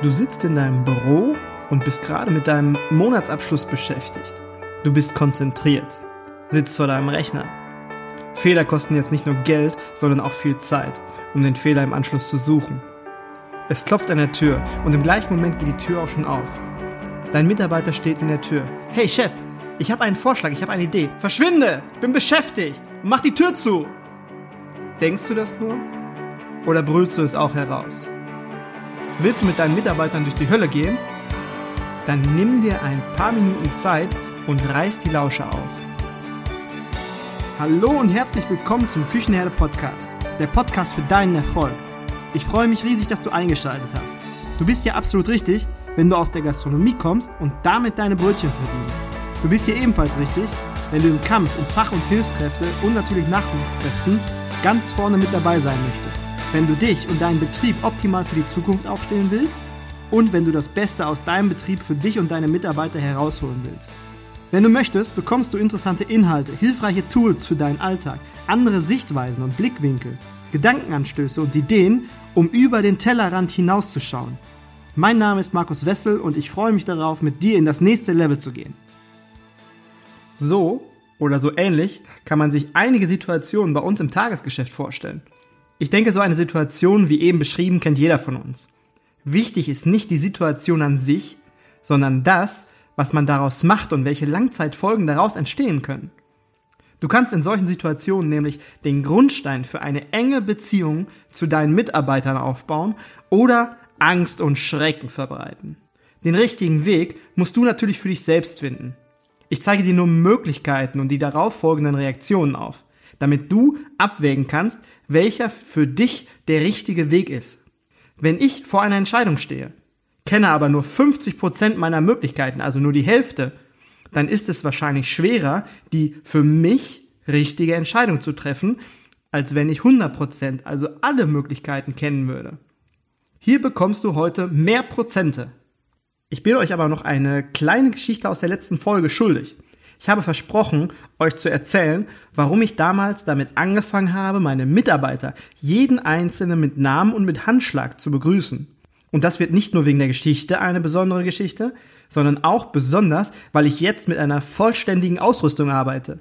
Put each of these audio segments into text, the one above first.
Du sitzt in deinem Büro und bist gerade mit deinem Monatsabschluss beschäftigt. Du bist konzentriert, sitzt vor deinem Rechner. Fehler kosten jetzt nicht nur Geld, sondern auch viel Zeit, um den Fehler im Anschluss zu suchen. Es klopft an der Tür und im gleichen Moment geht die Tür auch schon auf. Dein Mitarbeiter steht in der Tür. Hey Chef, ich habe einen Vorschlag, ich habe eine Idee. Verschwinde! Ich bin beschäftigt! Mach die Tür zu! Denkst du das nur? Oder brüllst du es auch heraus? Willst du mit deinen Mitarbeitern durch die Hölle gehen? Dann nimm dir ein paar Minuten Zeit und reiß die Lausche auf. Hallo und herzlich willkommen zum Küchenherde Podcast, der Podcast für deinen Erfolg. Ich freue mich riesig, dass du eingeschaltet hast. Du bist ja absolut richtig, wenn du aus der Gastronomie kommst und damit deine Brötchen verdienst. Du bist hier ebenfalls richtig, wenn du im Kampf um Fach- und Hilfskräfte und natürlich Nachwuchskräften ganz vorne mit dabei sein möchtest wenn du dich und deinen Betrieb optimal für die Zukunft aufstellen willst und wenn du das Beste aus deinem Betrieb für dich und deine Mitarbeiter herausholen willst. Wenn du möchtest, bekommst du interessante Inhalte, hilfreiche Tools für deinen Alltag, andere Sichtweisen und Blickwinkel, Gedankenanstöße und Ideen, um über den Tellerrand hinauszuschauen. Mein Name ist Markus Wessel und ich freue mich darauf, mit dir in das nächste Level zu gehen. So oder so ähnlich kann man sich einige Situationen bei uns im Tagesgeschäft vorstellen. Ich denke, so eine Situation wie eben beschrieben kennt jeder von uns. Wichtig ist nicht die Situation an sich, sondern das, was man daraus macht und welche Langzeitfolgen daraus entstehen können. Du kannst in solchen Situationen nämlich den Grundstein für eine enge Beziehung zu deinen Mitarbeitern aufbauen oder Angst und Schrecken verbreiten. Den richtigen Weg musst du natürlich für dich selbst finden. Ich zeige dir nur Möglichkeiten und die darauf folgenden Reaktionen auf damit du abwägen kannst, welcher für dich der richtige Weg ist. Wenn ich vor einer Entscheidung stehe, kenne aber nur 50 Prozent meiner Möglichkeiten, also nur die Hälfte, dann ist es wahrscheinlich schwerer, die für mich richtige Entscheidung zu treffen, als wenn ich 100%, Prozent, also alle Möglichkeiten kennen würde. Hier bekommst du heute mehr Prozente. Ich bin euch aber noch eine kleine Geschichte aus der letzten Folge schuldig. Ich habe versprochen, euch zu erzählen, warum ich damals damit angefangen habe, meine Mitarbeiter, jeden einzelnen mit Namen und mit Handschlag zu begrüßen. Und das wird nicht nur wegen der Geschichte eine besondere Geschichte, sondern auch besonders, weil ich jetzt mit einer vollständigen Ausrüstung arbeite.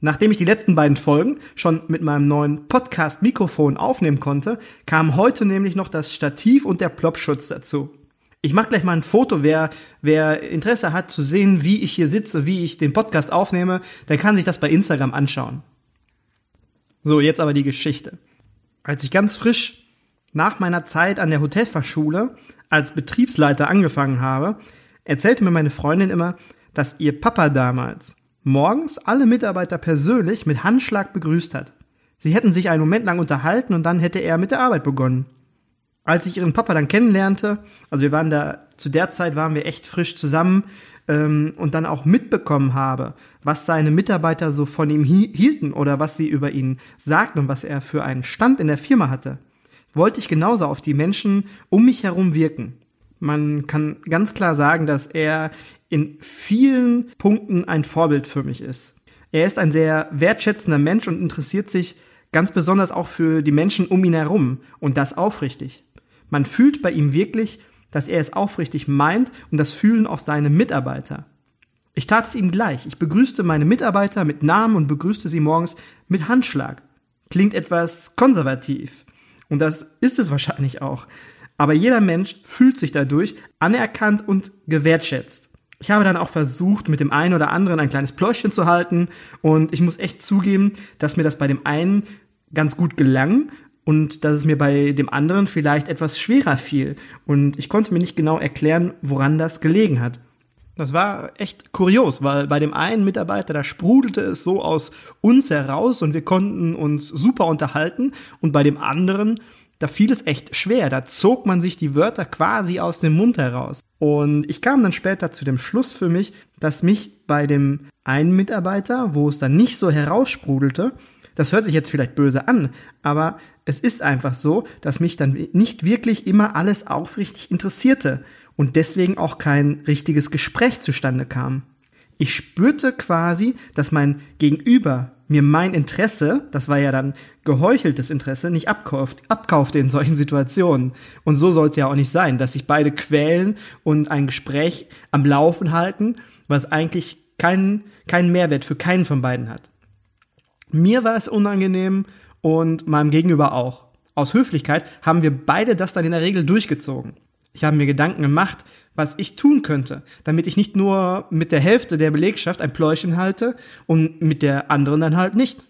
Nachdem ich die letzten beiden Folgen schon mit meinem neuen Podcast-Mikrofon aufnehmen konnte, kam heute nämlich noch das Stativ und der Plopschutz dazu. Ich mache gleich mal ein Foto. Wer, wer Interesse hat zu sehen, wie ich hier sitze, wie ich den Podcast aufnehme, der kann sich das bei Instagram anschauen. So, jetzt aber die Geschichte. Als ich ganz frisch nach meiner Zeit an der Hotelfachschule als Betriebsleiter angefangen habe, erzählte mir meine Freundin immer, dass ihr Papa damals morgens alle Mitarbeiter persönlich mit Handschlag begrüßt hat. Sie hätten sich einen Moment lang unterhalten und dann hätte er mit der Arbeit begonnen als ich ihren Papa dann kennenlernte, also wir waren da, zu der Zeit waren wir echt frisch zusammen ähm, und dann auch mitbekommen habe, was seine Mitarbeiter so von ihm hielten oder was sie über ihn sagten und was er für einen Stand in der Firma hatte, wollte ich genauso auf die Menschen um mich herum wirken. Man kann ganz klar sagen, dass er in vielen Punkten ein Vorbild für mich ist. Er ist ein sehr wertschätzender Mensch und interessiert sich ganz besonders auch für die Menschen um ihn herum und das aufrichtig. Man fühlt bei ihm wirklich, dass er es aufrichtig meint und das fühlen auch seine Mitarbeiter. Ich tat es ihm gleich. Ich begrüßte meine Mitarbeiter mit Namen und begrüßte sie morgens mit Handschlag. Klingt etwas konservativ. Und das ist es wahrscheinlich auch. Aber jeder Mensch fühlt sich dadurch anerkannt und gewertschätzt. Ich habe dann auch versucht, mit dem einen oder anderen ein kleines Pläuschchen zu halten und ich muss echt zugeben, dass mir das bei dem einen ganz gut gelang und dass es mir bei dem anderen vielleicht etwas schwerer fiel. Und ich konnte mir nicht genau erklären, woran das gelegen hat. Das war echt kurios, weil bei dem einen Mitarbeiter, da sprudelte es so aus uns heraus und wir konnten uns super unterhalten und bei dem anderen, da fiel es echt schwer. Da zog man sich die Wörter quasi aus dem Mund heraus. Und ich kam dann später zu dem Schluss für mich, dass mich bei dem einen Mitarbeiter, wo es dann nicht so heraussprudelte, das hört sich jetzt vielleicht böse an, aber es ist einfach so, dass mich dann nicht wirklich immer alles aufrichtig interessierte und deswegen auch kein richtiges Gespräch zustande kam. Ich spürte quasi, dass mein Gegenüber mir mein Interesse, das war ja dann geheucheltes Interesse, nicht abkauft, abkaufte in solchen Situationen. Und so soll es ja auch nicht sein, dass sich beide quälen und ein Gespräch am Laufen halten, was eigentlich keinen, keinen Mehrwert für keinen von beiden hat. Mir war es unangenehm und meinem Gegenüber auch. Aus Höflichkeit haben wir beide das dann in der Regel durchgezogen. Ich habe mir Gedanken gemacht, was ich tun könnte, damit ich nicht nur mit der Hälfte der Belegschaft ein Pläuschen halte und mit der anderen dann halt nicht.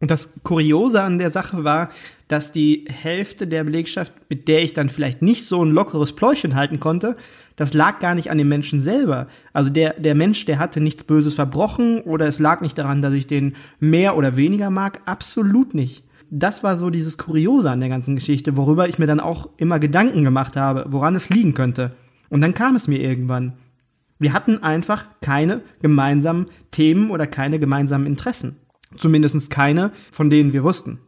Und das Kuriose an der Sache war, dass die Hälfte der Belegschaft, mit der ich dann vielleicht nicht so ein lockeres Pläuschen halten konnte, das lag gar nicht an dem Menschen selber. Also der, der Mensch, der hatte nichts Böses verbrochen oder es lag nicht daran, dass ich den mehr oder weniger mag. Absolut nicht. Das war so dieses Kuriose an der ganzen Geschichte, worüber ich mir dann auch immer Gedanken gemacht habe, woran es liegen könnte. Und dann kam es mir irgendwann. Wir hatten einfach keine gemeinsamen Themen oder keine gemeinsamen Interessen. Zumindest keine, von denen wir wussten.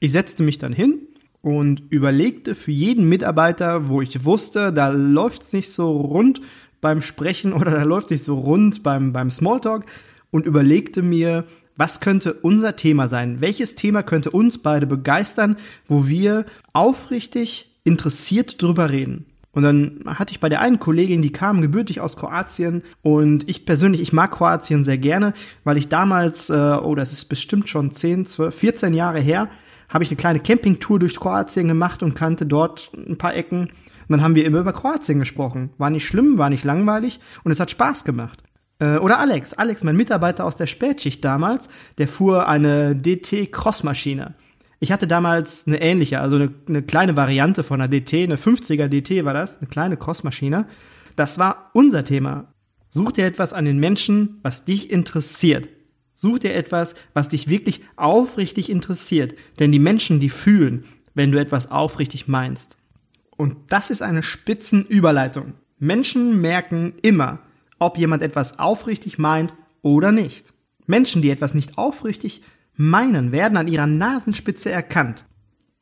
Ich setzte mich dann hin und überlegte für jeden Mitarbeiter, wo ich wusste, da läuft's nicht so rund beim Sprechen oder da läuft nicht so rund beim, beim Smalltalk und überlegte mir, was könnte unser Thema sein? Welches Thema könnte uns beide begeistern, wo wir aufrichtig interessiert drüber reden? Und dann hatte ich bei der einen Kollegin, die kam gebürtig aus Kroatien und ich persönlich, ich mag Kroatien sehr gerne, weil ich damals, äh, oh, das ist bestimmt schon 10, 12, 14 Jahre her, habe ich eine kleine Campingtour durch Kroatien gemacht und kannte dort ein paar Ecken. Und dann haben wir immer über Kroatien gesprochen. War nicht schlimm, war nicht langweilig und es hat Spaß gemacht. Äh, oder Alex, Alex, mein Mitarbeiter aus der Spätschicht damals, der fuhr eine DT-Crossmaschine. Ich hatte damals eine ähnliche, also eine, eine kleine Variante von einer DT, eine 50er DT war das, eine kleine Crossmaschine. Das war unser Thema. Such dir etwas an den Menschen, was dich interessiert. Such dir etwas, was dich wirklich aufrichtig interessiert. Denn die Menschen, die fühlen, wenn du etwas aufrichtig meinst. Und das ist eine Spitzenüberleitung. Menschen merken immer, ob jemand etwas aufrichtig meint oder nicht. Menschen, die etwas nicht aufrichtig meinen, werden an ihrer Nasenspitze erkannt.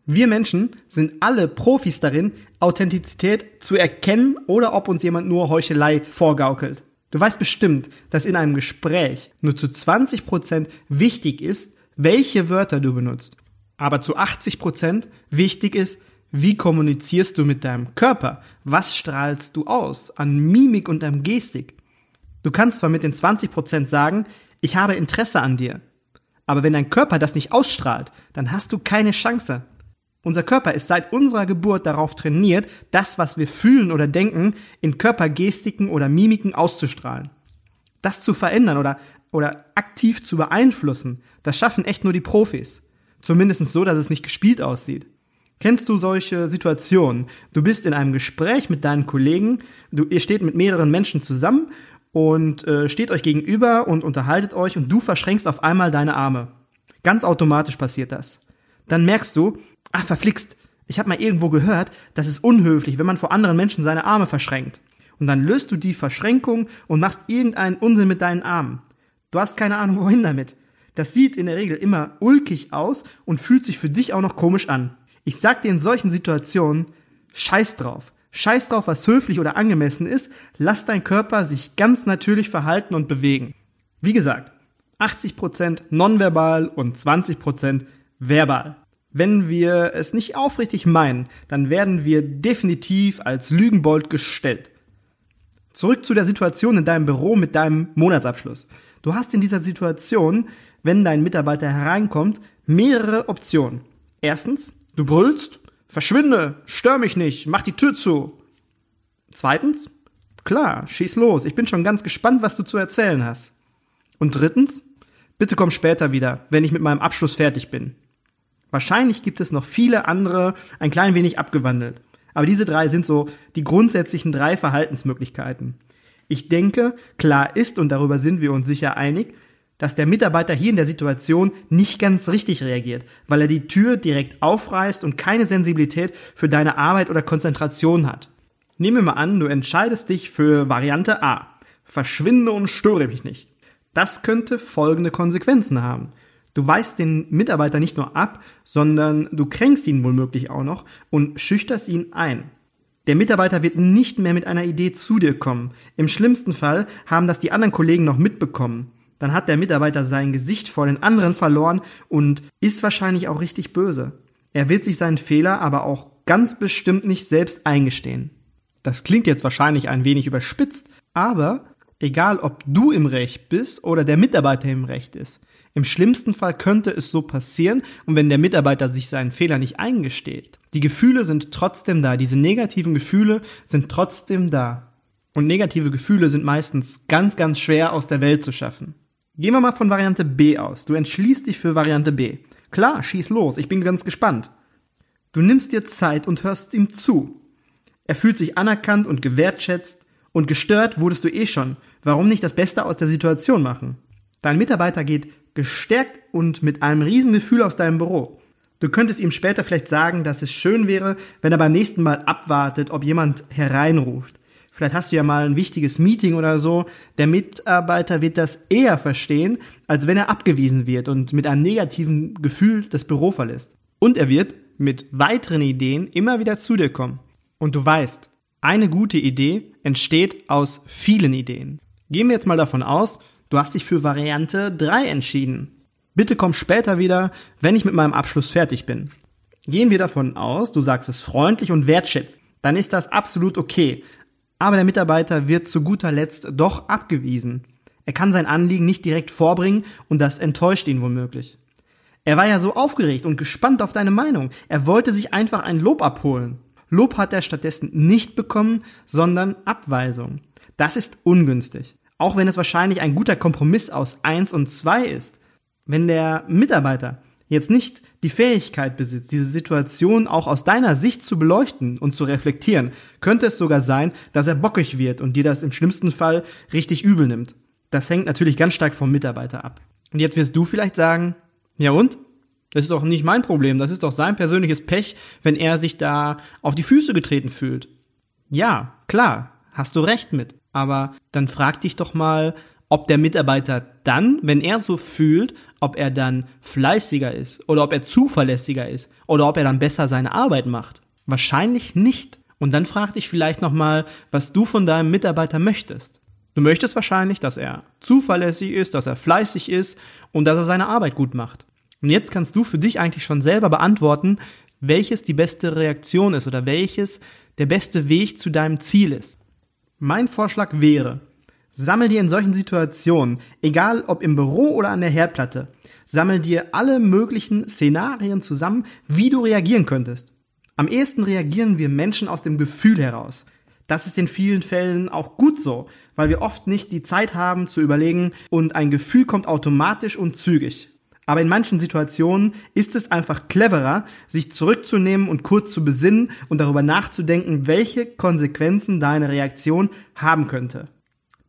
Wir Menschen sind alle Profis darin, Authentizität zu erkennen oder ob uns jemand nur Heuchelei vorgaukelt. Du weißt bestimmt, dass in einem Gespräch nur zu 20 Prozent wichtig ist, welche Wörter du benutzt. Aber zu 80 Prozent wichtig ist, wie kommunizierst du mit deinem Körper? Was strahlst du aus an Mimik und an Gestik? Du kannst zwar mit den 20 Prozent sagen, ich habe Interesse an dir, aber wenn dein Körper das nicht ausstrahlt, dann hast du keine Chance. Unser Körper ist seit unserer Geburt darauf trainiert, das, was wir fühlen oder denken, in Körpergestiken oder Mimiken auszustrahlen. Das zu verändern oder, oder aktiv zu beeinflussen, das schaffen echt nur die Profis. Zumindest so, dass es nicht gespielt aussieht. Kennst du solche Situationen? Du bist in einem Gespräch mit deinen Kollegen, du, ihr steht mit mehreren Menschen zusammen und äh, steht euch gegenüber und unterhaltet euch und du verschränkst auf einmal deine Arme. Ganz automatisch passiert das. Dann merkst du, ach verflixt, ich habe mal irgendwo gehört, das ist unhöflich, wenn man vor anderen Menschen seine Arme verschränkt. Und dann löst du die Verschränkung und machst irgendeinen Unsinn mit deinen Armen. Du hast keine Ahnung, wohin damit. Das sieht in der Regel immer ulkig aus und fühlt sich für dich auch noch komisch an. Ich sag dir in solchen Situationen, scheiß drauf. Scheiß drauf, was höflich oder angemessen ist, lass dein Körper sich ganz natürlich verhalten und bewegen. Wie gesagt, 80% nonverbal und 20% verbal. Wenn wir es nicht aufrichtig meinen, dann werden wir definitiv als Lügenbold gestellt. Zurück zu der Situation in deinem Büro mit deinem Monatsabschluss. Du hast in dieser Situation, wenn dein Mitarbeiter hereinkommt, mehrere Optionen. Erstens, du brüllst Verschwinde, stör mich nicht, mach die Tür zu. Zweitens, klar, schieß los, ich bin schon ganz gespannt, was du zu erzählen hast. Und drittens, bitte komm später wieder, wenn ich mit meinem Abschluss fertig bin. Wahrscheinlich gibt es noch viele andere, ein klein wenig abgewandelt. Aber diese drei sind so die grundsätzlichen drei Verhaltensmöglichkeiten. Ich denke, klar ist, und darüber sind wir uns sicher einig, dass der Mitarbeiter hier in der Situation nicht ganz richtig reagiert, weil er die Tür direkt aufreißt und keine Sensibilität für deine Arbeit oder Konzentration hat. Nehmen wir mal an, du entscheidest dich für Variante A. Verschwinde und störe mich nicht. Das könnte folgende Konsequenzen haben. Du weist den Mitarbeiter nicht nur ab, sondern du kränkst ihn womöglich auch noch und schüchterst ihn ein. Der Mitarbeiter wird nicht mehr mit einer Idee zu dir kommen. Im schlimmsten Fall haben das die anderen Kollegen noch mitbekommen. Dann hat der Mitarbeiter sein Gesicht vor den anderen verloren und ist wahrscheinlich auch richtig böse. Er wird sich seinen Fehler aber auch ganz bestimmt nicht selbst eingestehen. Das klingt jetzt wahrscheinlich ein wenig überspitzt, aber egal ob du im Recht bist oder der Mitarbeiter im Recht ist, im schlimmsten Fall könnte es so passieren und wenn der Mitarbeiter sich seinen Fehler nicht eingesteht. Die Gefühle sind trotzdem da, diese negativen Gefühle sind trotzdem da. Und negative Gefühle sind meistens ganz, ganz schwer aus der Welt zu schaffen. Gehen wir mal von Variante B aus. Du entschließt dich für Variante B. Klar, schieß los, ich bin ganz gespannt. Du nimmst dir Zeit und hörst ihm zu. Er fühlt sich anerkannt und gewertschätzt und gestört wurdest du eh schon. Warum nicht das Beste aus der Situation machen? Dein Mitarbeiter geht gestärkt und mit einem Riesengefühl aus deinem Büro. Du könntest ihm später vielleicht sagen, dass es schön wäre, wenn er beim nächsten Mal abwartet, ob jemand hereinruft. Vielleicht hast du ja mal ein wichtiges Meeting oder so. Der Mitarbeiter wird das eher verstehen, als wenn er abgewiesen wird und mit einem negativen Gefühl das Büro verlässt. Und er wird mit weiteren Ideen immer wieder zu dir kommen. Und du weißt, eine gute Idee entsteht aus vielen Ideen. Gehen wir jetzt mal davon aus, Du hast dich für Variante 3 entschieden. Bitte komm später wieder, wenn ich mit meinem Abschluss fertig bin. Gehen wir davon aus, du sagst es freundlich und wertschätzt, dann ist das absolut okay. Aber der Mitarbeiter wird zu guter Letzt doch abgewiesen. Er kann sein Anliegen nicht direkt vorbringen und das enttäuscht ihn womöglich. Er war ja so aufgeregt und gespannt auf deine Meinung. Er wollte sich einfach ein Lob abholen. Lob hat er stattdessen nicht bekommen, sondern Abweisung. Das ist ungünstig. Auch wenn es wahrscheinlich ein guter Kompromiss aus eins und zwei ist. Wenn der Mitarbeiter jetzt nicht die Fähigkeit besitzt, diese Situation auch aus deiner Sicht zu beleuchten und zu reflektieren, könnte es sogar sein, dass er bockig wird und dir das im schlimmsten Fall richtig übel nimmt. Das hängt natürlich ganz stark vom Mitarbeiter ab. Und jetzt wirst du vielleicht sagen, ja und? Das ist doch nicht mein Problem, das ist doch sein persönliches Pech, wenn er sich da auf die Füße getreten fühlt. Ja, klar, hast du recht mit. Aber dann frag dich doch mal, ob der Mitarbeiter dann, wenn er so fühlt, ob er dann fleißiger ist oder ob er zuverlässiger ist oder ob er dann besser seine Arbeit macht. Wahrscheinlich nicht. Und dann frag dich vielleicht nochmal, was du von deinem Mitarbeiter möchtest. Du möchtest wahrscheinlich, dass er zuverlässig ist, dass er fleißig ist und dass er seine Arbeit gut macht. Und jetzt kannst du für dich eigentlich schon selber beantworten, welches die beste Reaktion ist oder welches der beste Weg zu deinem Ziel ist. Mein Vorschlag wäre, sammel dir in solchen Situationen, egal ob im Büro oder an der Herdplatte, sammel dir alle möglichen Szenarien zusammen, wie du reagieren könntest. Am ehesten reagieren wir Menschen aus dem Gefühl heraus. Das ist in vielen Fällen auch gut so, weil wir oft nicht die Zeit haben zu überlegen und ein Gefühl kommt automatisch und zügig. Aber in manchen Situationen ist es einfach cleverer, sich zurückzunehmen und kurz zu besinnen und darüber nachzudenken, welche Konsequenzen deine Reaktion haben könnte.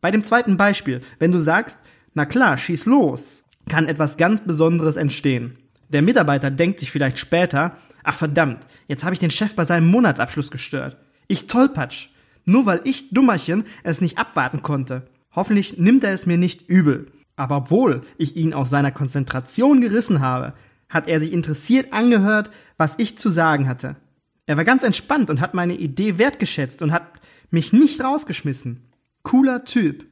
Bei dem zweiten Beispiel, wenn du sagst, na klar, schieß los, kann etwas ganz Besonderes entstehen. Der Mitarbeiter denkt sich vielleicht später, ach verdammt, jetzt habe ich den Chef bei seinem Monatsabschluss gestört. Ich tollpatsch. Nur weil ich Dummerchen es nicht abwarten konnte. Hoffentlich nimmt er es mir nicht übel. Aber obwohl ich ihn aus seiner Konzentration gerissen habe, hat er sich interessiert angehört, was ich zu sagen hatte. Er war ganz entspannt und hat meine Idee wertgeschätzt und hat mich nicht rausgeschmissen. Cooler Typ.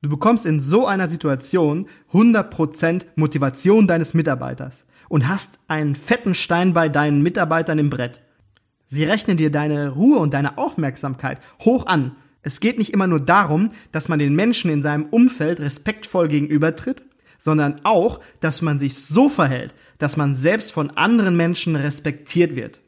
Du bekommst in so einer Situation 100% Motivation deines Mitarbeiters und hast einen fetten Stein bei deinen Mitarbeitern im Brett. Sie rechnen dir deine Ruhe und deine Aufmerksamkeit hoch an es geht nicht immer nur darum, dass man den Menschen in seinem Umfeld respektvoll gegenübertritt, sondern auch, dass man sich so verhält, dass man selbst von anderen Menschen respektiert wird.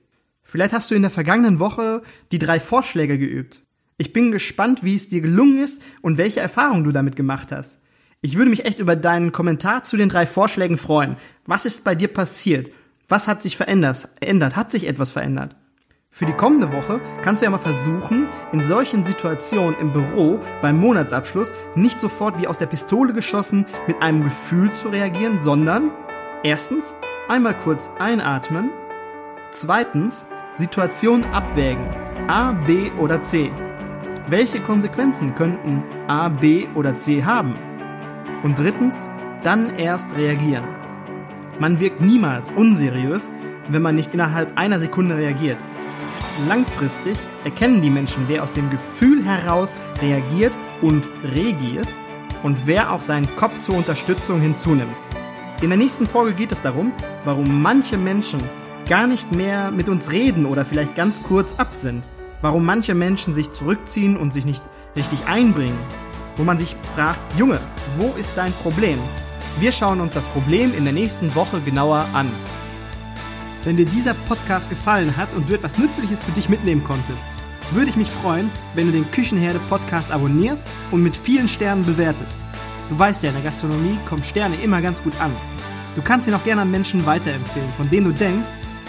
Vielleicht hast du in der vergangenen Woche die drei Vorschläge geübt. Ich bin gespannt, wie es dir gelungen ist und welche Erfahrungen du damit gemacht hast. Ich würde mich echt über deinen Kommentar zu den drei Vorschlägen freuen. Was ist bei dir passiert? Was hat sich verändert? Hat sich etwas verändert? Für die kommende Woche kannst du ja mal versuchen, in solchen Situationen im Büro beim Monatsabschluss nicht sofort wie aus der Pistole geschossen mit einem Gefühl zu reagieren, sondern erstens einmal kurz einatmen, zweitens Situation abwägen, A, B oder C. Welche Konsequenzen könnten A, B oder C haben? Und drittens, dann erst reagieren. Man wirkt niemals unseriös, wenn man nicht innerhalb einer Sekunde reagiert. Langfristig erkennen die Menschen, wer aus dem Gefühl heraus reagiert und regiert und wer auch seinen Kopf zur Unterstützung hinzunimmt. In der nächsten Folge geht es darum, warum manche Menschen gar nicht mehr mit uns reden oder vielleicht ganz kurz ab sind. Warum manche Menschen sich zurückziehen und sich nicht richtig einbringen. Wo man sich fragt, Junge, wo ist dein Problem? Wir schauen uns das Problem in der nächsten Woche genauer an. Wenn dir dieser Podcast gefallen hat und du etwas Nützliches für dich mitnehmen konntest, würde ich mich freuen, wenn du den Küchenherde Podcast abonnierst und mit vielen Sternen bewertest. Du weißt ja, in der Gastronomie kommen Sterne immer ganz gut an. Du kannst ihn auch gerne an Menschen weiterempfehlen, von denen du denkst,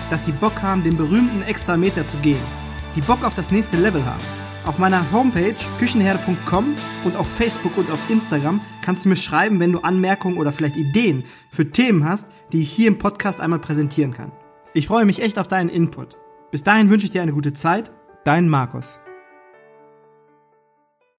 dass sie Bock haben, den berühmten extra Meter zu gehen. Die Bock auf das nächste Level haben. Auf meiner Homepage küchenherde.com und auf Facebook und auf Instagram kannst du mir schreiben, wenn du Anmerkungen oder vielleicht Ideen für Themen hast, die ich hier im Podcast einmal präsentieren kann. Ich freue mich echt auf deinen Input. Bis dahin wünsche ich dir eine gute Zeit. Dein Markus.